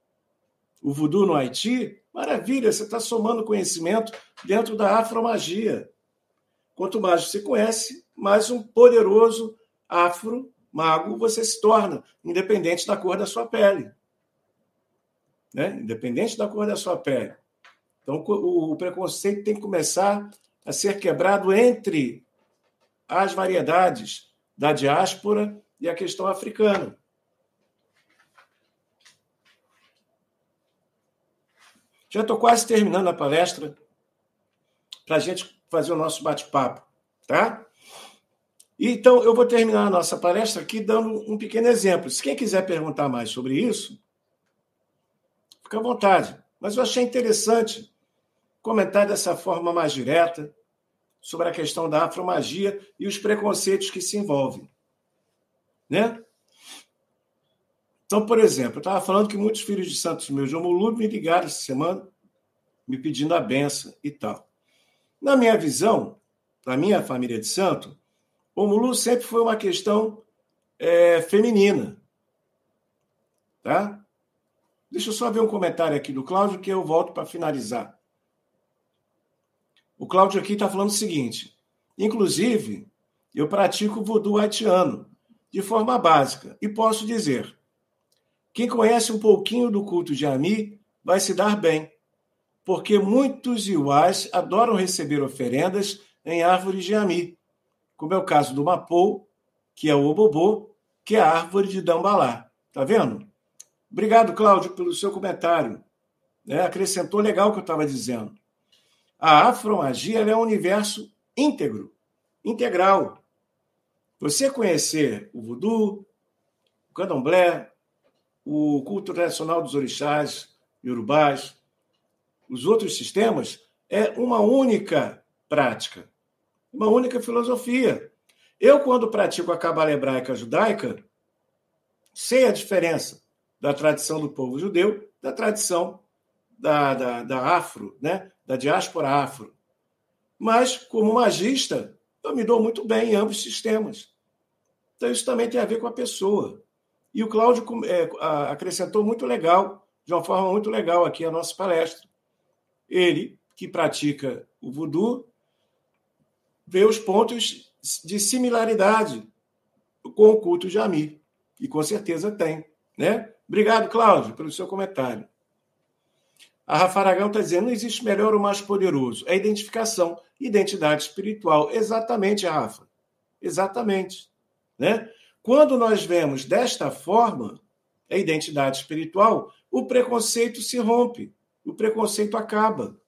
o voodoo no Haiti, maravilha, você está somando conhecimento dentro da afromagia. Quanto mais você conhece, mais um poderoso afro mago você se torna, independente da cor da sua pele né? independente da cor da sua pele. Então, o preconceito tem que começar a ser quebrado entre as variedades da diáspora e a questão africana. Já estou quase terminando a palestra para a gente fazer o nosso bate-papo, tá? Então, eu vou terminar a nossa palestra aqui dando um pequeno exemplo. Se quem quiser perguntar mais sobre isso, Fica à vontade. Mas eu achei interessante comentar dessa forma mais direta sobre a questão da afromagia e os preconceitos que se envolvem. Né? Então, por exemplo, eu estava falando que muitos filhos de santos meus de Omulu me ligaram essa semana me pedindo a benção e tal. Na minha visão, na minha família de santo, Omulu sempre foi uma questão é, feminina. Tá? Deixa eu só ver um comentário aqui do Cláudio que eu volto para finalizar. O Cláudio aqui está falando o seguinte: inclusive, eu pratico voodoo haitiano de forma básica e posso dizer: quem conhece um pouquinho do culto de Ami vai se dar bem, porque muitos iuás adoram receber oferendas em árvores de Ami, como é o caso do Mapou, que é o Obobô, que é a árvore de Dambalá. Tá vendo? Obrigado, Cláudio, pelo seu comentário. É, acrescentou legal o que eu estava dizendo. A afromagia é um universo íntegro, integral. Você conhecer o voodoo, o candomblé, o culto tradicional dos orixás, urubás, os outros sistemas, é uma única prática, uma única filosofia. Eu, quando pratico a cabala hebraica judaica, sei a diferença da tradição do povo judeu, da tradição da, da, da afro, né? da diáspora afro. Mas, como magista, eu me dou muito bem em ambos os sistemas. Então, isso também tem a ver com a pessoa. E o Cláudio é, acrescentou muito legal, de uma forma muito legal aqui a nossa palestra. Ele, que pratica o voodoo, vê os pontos de similaridade com o culto de Ami. E com certeza tem. Né? Obrigado, Cláudio, pelo seu comentário. A Rafa Aragão está dizendo: não existe melhor ou mais poderoso. É identificação, identidade espiritual. Exatamente, Rafa. Exatamente. Né? Quando nós vemos desta forma a identidade espiritual, o preconceito se rompe, o preconceito acaba.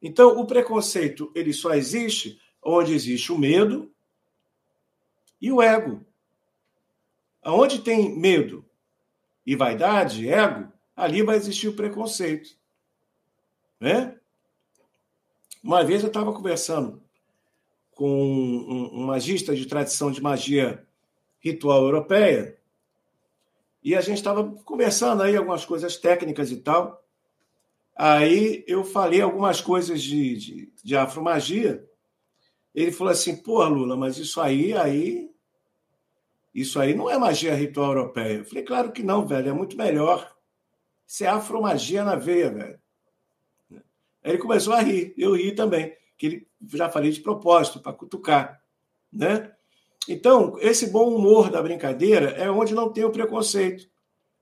Então, o preconceito ele só existe onde existe o medo e o ego. Aonde tem medo e vaidade, ego, ali vai existir o preconceito. Né? Uma vez eu estava conversando com um, um magista de tradição de magia ritual europeia e a gente estava conversando aí algumas coisas técnicas e tal. Aí eu falei algumas coisas de, de, de afromagia. Ele falou assim: pô, Lula, mas isso aí, aí isso aí não é magia ritual europeia. Eu falei, claro que não, velho, é muito melhor. Isso é afromagia na veia, velho. Aí ele começou a rir, eu ri também, que ele já falei de propósito, para cutucar, né? Então, esse bom humor da brincadeira é onde não tem o preconceito,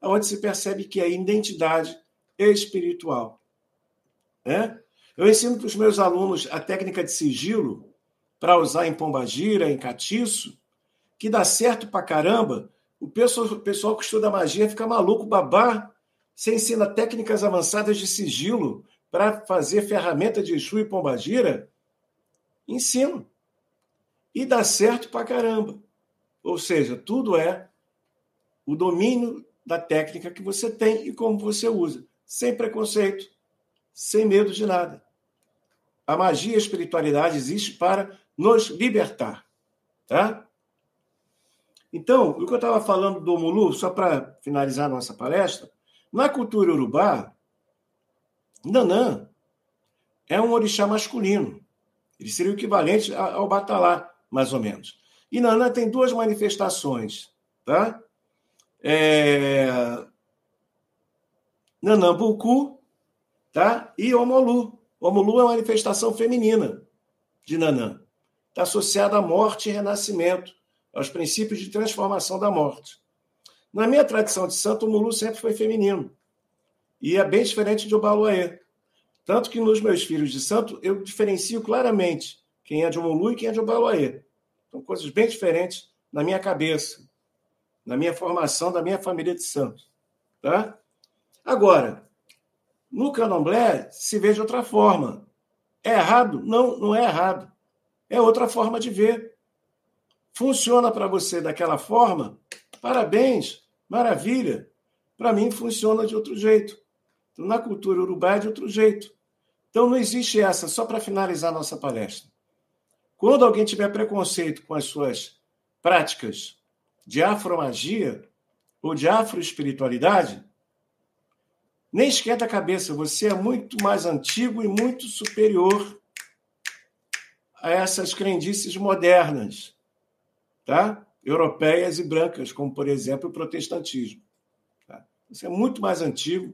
é onde se percebe que é identidade espiritual. Né? Eu ensino para os meus alunos a técnica de sigilo para usar em pombagira, em catiço, que dá certo pra caramba. O pessoal, o pessoal que estuda magia fica maluco, babá. Você ensina técnicas avançadas de sigilo para fazer ferramenta de Exu e Pombagira? Ensino. E dá certo pra caramba. Ou seja, tudo é o domínio da técnica que você tem e como você usa, sem preconceito, sem medo de nada. A magia e a espiritualidade existe para nos libertar, tá? Então, o que eu estava falando do Mulu, só para finalizar nossa palestra, na cultura urubá, Nanã é um orixá masculino. Ele seria o equivalente ao Batalá, mais ou menos. E Nanã tem duas manifestações, tá? É... Nanambucu, tá? E Omolu. Omolu é uma manifestação feminina de Nanã. Está associada à morte e renascimento aos princípios de transformação da morte. Na minha tradição de santo, o Mulu sempre foi feminino. E é bem diferente de Obaluaê. Tanto que nos meus filhos de santo, eu diferencio claramente quem é de Mulu e quem é de Obaluaê. São coisas bem diferentes na minha cabeça, na minha formação da minha família de santos. Tá? Agora, no candomblé se vê de outra forma. É errado? Não, não é errado. É outra forma de ver funciona para você daquela forma, parabéns, maravilha. Para mim funciona de outro jeito. Então, na cultura urubá é de outro jeito. Então não existe essa, só para finalizar nossa palestra. Quando alguém tiver preconceito com as suas práticas de afromagia ou de afroespiritualidade, nem esquenta a cabeça, você é muito mais antigo e muito superior a essas crendices modernas tá? europeias e brancas, como, por exemplo, o protestantismo. Tá? Isso é muito mais antigo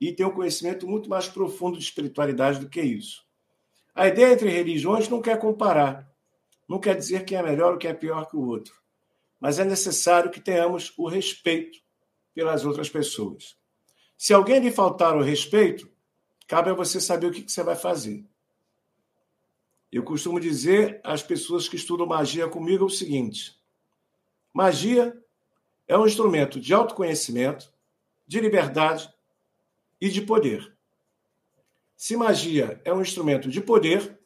e tem um conhecimento muito mais profundo de espiritualidade do que isso. A ideia entre religiões não quer comparar, não quer dizer quem é melhor ou quem é pior que o outro, mas é necessário que tenhamos o respeito pelas outras pessoas. Se alguém lhe faltar o respeito, cabe a você saber o que você vai fazer. Eu costumo dizer às pessoas que estudam magia comigo o seguinte: magia é um instrumento de autoconhecimento, de liberdade e de poder. Se magia é um instrumento de poder,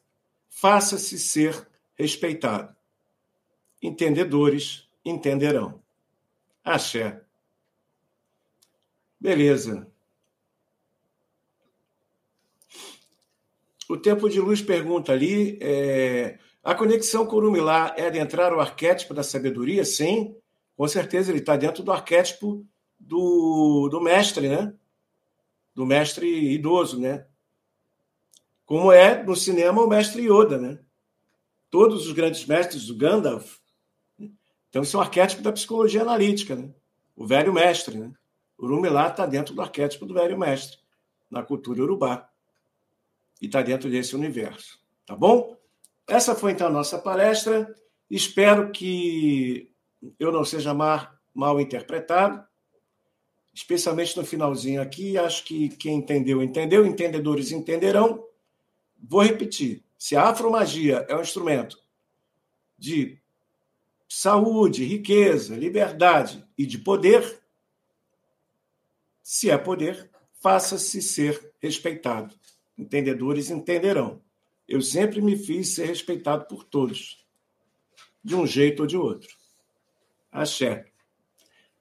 faça-se ser respeitado. Entendedores entenderão. Axé. Beleza. O Tempo de Luz pergunta ali: é, a conexão com o Urumilá é adentrar o arquétipo da sabedoria? Sim, com certeza ele está dentro do arquétipo do, do mestre, né? Do mestre idoso, né? Como é no cinema o mestre Yoda, né? Todos os grandes mestres, o Gandalf. Então, isso é um arquétipo da psicologia analítica, né? O velho mestre, né? O Urumilá está dentro do arquétipo do velho mestre, na cultura urubá e está dentro desse universo. Tá bom? Essa foi então a nossa palestra. Espero que eu não seja mal interpretado. especialmente no finalzinho aqui. Acho que quem entendeu, entendeu, entendedores entenderão. Vou repetir: se a afromagia é um instrumento de saúde, riqueza, liberdade e de poder, se é poder, faça-se ser respeitado. Entendedores entenderão. Eu sempre me fiz ser respeitado por todos, de um jeito ou de outro. Axé.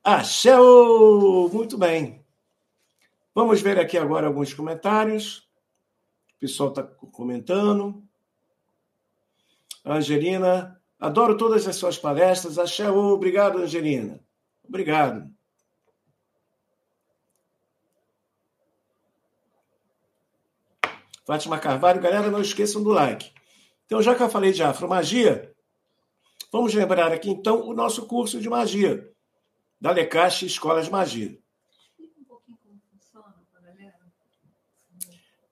Axé! Muito bem. Vamos ver aqui agora alguns comentários. O pessoal está comentando. Angelina, adoro todas as suas palestras. Axé! Obrigado, Angelina. Obrigado. Fátima Carvalho, galera, não esqueçam do like. Então, já que eu falei de afromagia, vamos lembrar aqui então o nosso curso de magia da Lecache Escola de Magia.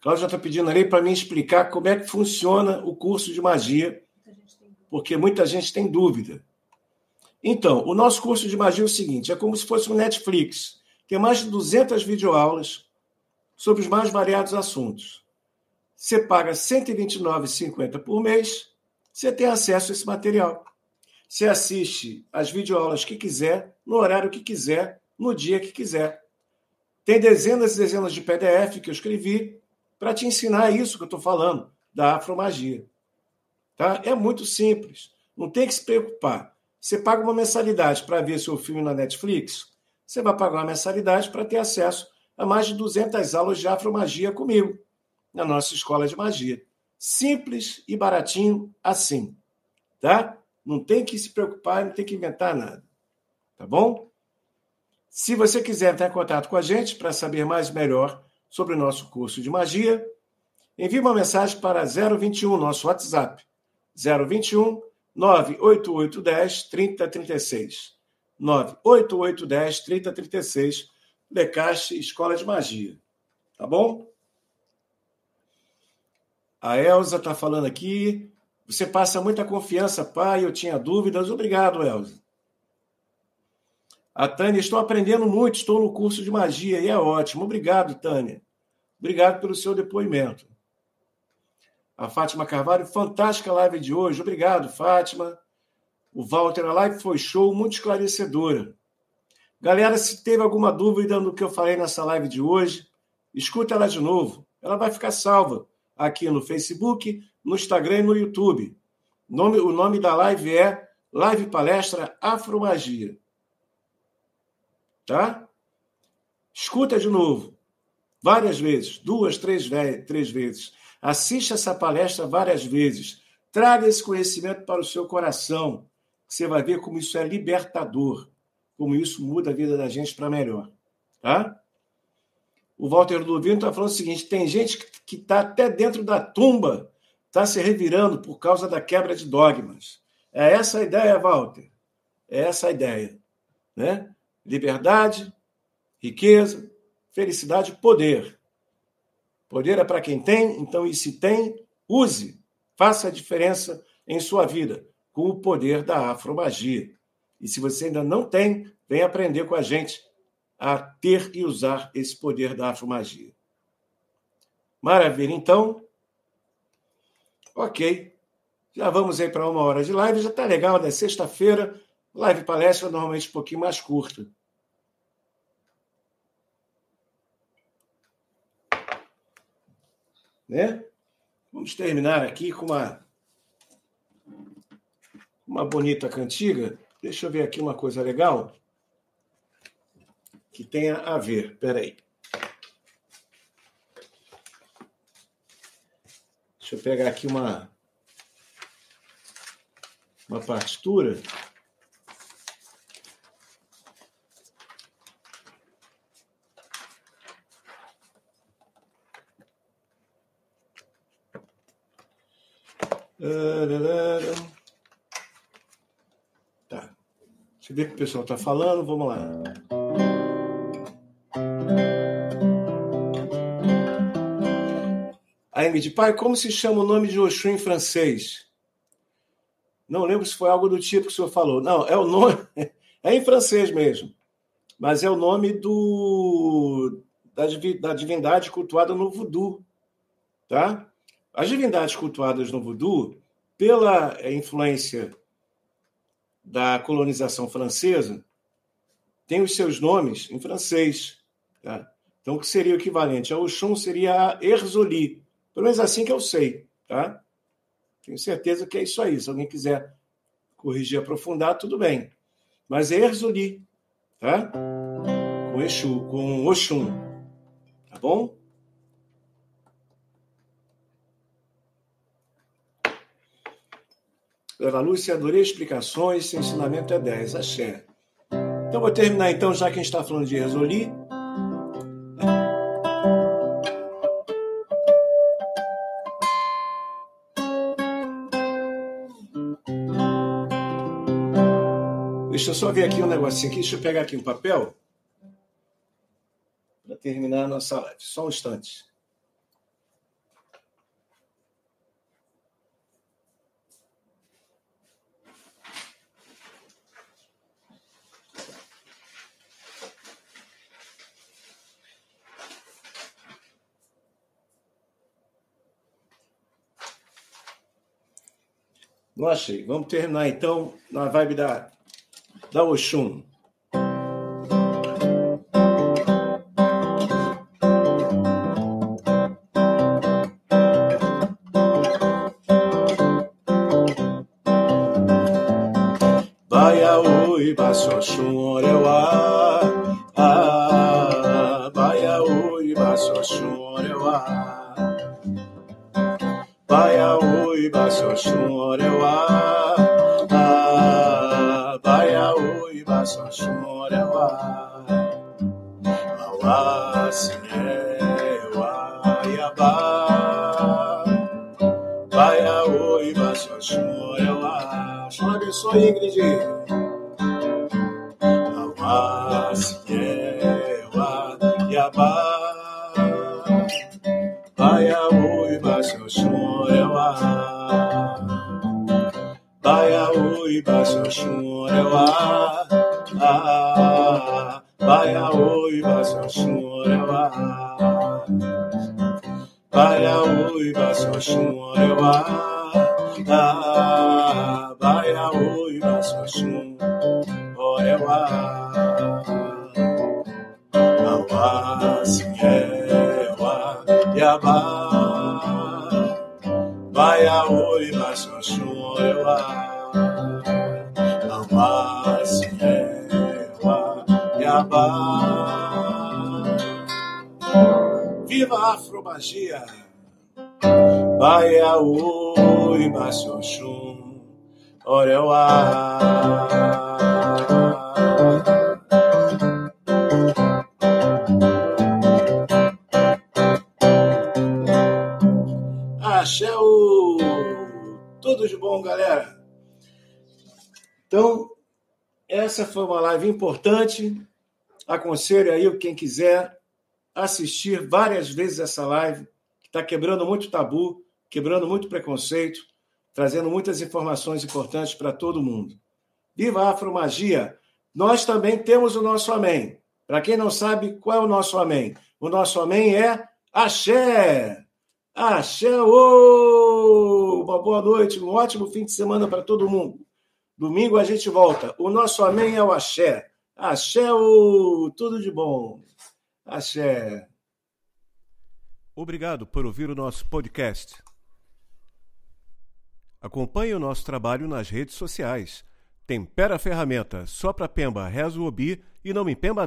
Cláudia está pedindo ali para mim explicar como é que funciona o curso de magia, porque muita gente tem dúvida. Então, o nosso curso de magia é o seguinte: é como se fosse um Netflix. Tem mais de 200 videoaulas sobre os mais variados assuntos. Você paga R$ 129,50 por mês, você tem acesso a esse material. Você assiste as videoaulas que quiser, no horário que quiser, no dia que quiser. Tem dezenas e dezenas de PDF que eu escrevi para te ensinar isso que eu estou falando, da afromagia. Tá? É muito simples. Não tem que se preocupar. Você paga uma mensalidade para ver seu filme na Netflix, você vai pagar uma mensalidade para ter acesso a mais de 200 aulas de afromagia comigo na nossa escola de magia. Simples e baratinho assim, tá? Não tem que se preocupar, não tem que inventar nada, tá bom? Se você quiser entrar em contato com a gente para saber mais melhor sobre o nosso curso de magia, envie uma mensagem para 021, nosso WhatsApp. 021 98810 3036. 98810 3036, Lecache Escola de Magia. Tá bom? A Elza está falando aqui. Você passa muita confiança, pai. Eu tinha dúvidas. Obrigado, Elza. A Tânia, estou aprendendo muito, estou no curso de magia e é ótimo. Obrigado, Tânia. Obrigado pelo seu depoimento. A Fátima Carvalho, fantástica live de hoje. Obrigado, Fátima. O Walter, a live foi show, muito esclarecedora. Galera, se teve alguma dúvida no que eu falei nessa live de hoje, escuta ela de novo. Ela vai ficar salva aqui no Facebook, no Instagram e no YouTube. O nome, o nome da live é Live Palestra Afromagia. Tá? Escuta de novo, várias vezes, duas, três, três vezes. Assista essa palestra várias vezes. Traga esse conhecimento para o seu coração. Você vai ver como isso é libertador, como isso muda a vida da gente para melhor. Tá? O Walter Ludovino está falando o seguinte: tem gente que está até dentro da tumba, está se revirando por causa da quebra de dogmas. É essa a ideia, Walter. É essa a ideia. Né? Liberdade, riqueza, felicidade, poder. Poder é para quem tem, então, e se tem, use, faça a diferença em sua vida com o poder da afromagia. E se você ainda não tem, vem aprender com a gente a ter e usar esse poder da afromagia. Maravilha, então. Ok. Já vamos aí para uma hora de live. Já está legal, né? Sexta-feira, live palestra normalmente um pouquinho mais curta. Né? Vamos terminar aqui com uma, uma bonita cantiga. Deixa eu ver aqui uma coisa legal que tenha a ver. Peraí. Deixa eu pegar aqui uma, uma partitura. Tá. Deixa eu ver o que o pessoal está falando. Vamos lá. De pai, como se chama o nome de Oxum em francês? Não lembro se foi algo do tipo que o senhor falou. Não, é o nome, é em francês mesmo. mas é o nome do, da, da divindade cultuada no voodoo. Tá? As divindades cultuadas no voodoo, pela influência da colonização francesa, têm os seus nomes em francês. Tá? Então, o que seria o equivalente a Oxum seria a Erzoli. Pelo menos assim que eu sei. Tá? Tenho certeza que é isso aí. Se alguém quiser corrigir, aprofundar, tudo bem. Mas é Erzoli, tá? Com Exu, com Oxum. Tá bom? Leva Lúcia, adorei explicações, seu ensinamento é 10, axé. Então vou terminar então, já que a gente está falando de Erzoli, Deixa eu só ver aqui um negocinho aqui. Deixa eu pegar aqui um papel para terminar a nossa live. Só um instante. Não achei. Vamos terminar então na vibe da da Oxum. Baia oi, baixo Oxum, oreuá. 夜晚的巴巴呀巴呀巴呀巴呀 Baia oi, Baixoxum, Oreuá. Axé, o... tudo de bom, galera. Então, essa foi uma live importante. Aconselho aí quem quiser assistir várias vezes essa live, que está quebrando muito tabu, quebrando muito preconceito, trazendo muitas informações importantes para todo mundo. Viva a Afromagia! Nós também temos o nosso amém. Para quem não sabe, qual é o nosso amém? O nosso amém é Axé! Axé! Ô! Uma boa noite, um ótimo fim de semana para todo mundo. Domingo a gente volta. O nosso amém é o Axé. Axé! Ô! Tudo de bom. Axé. Obrigado por ouvir o nosso podcast. Acompanhe o nosso trabalho nas redes sociais. Tempera a ferramenta, só para Pemba, rezo obi e não me pemba não.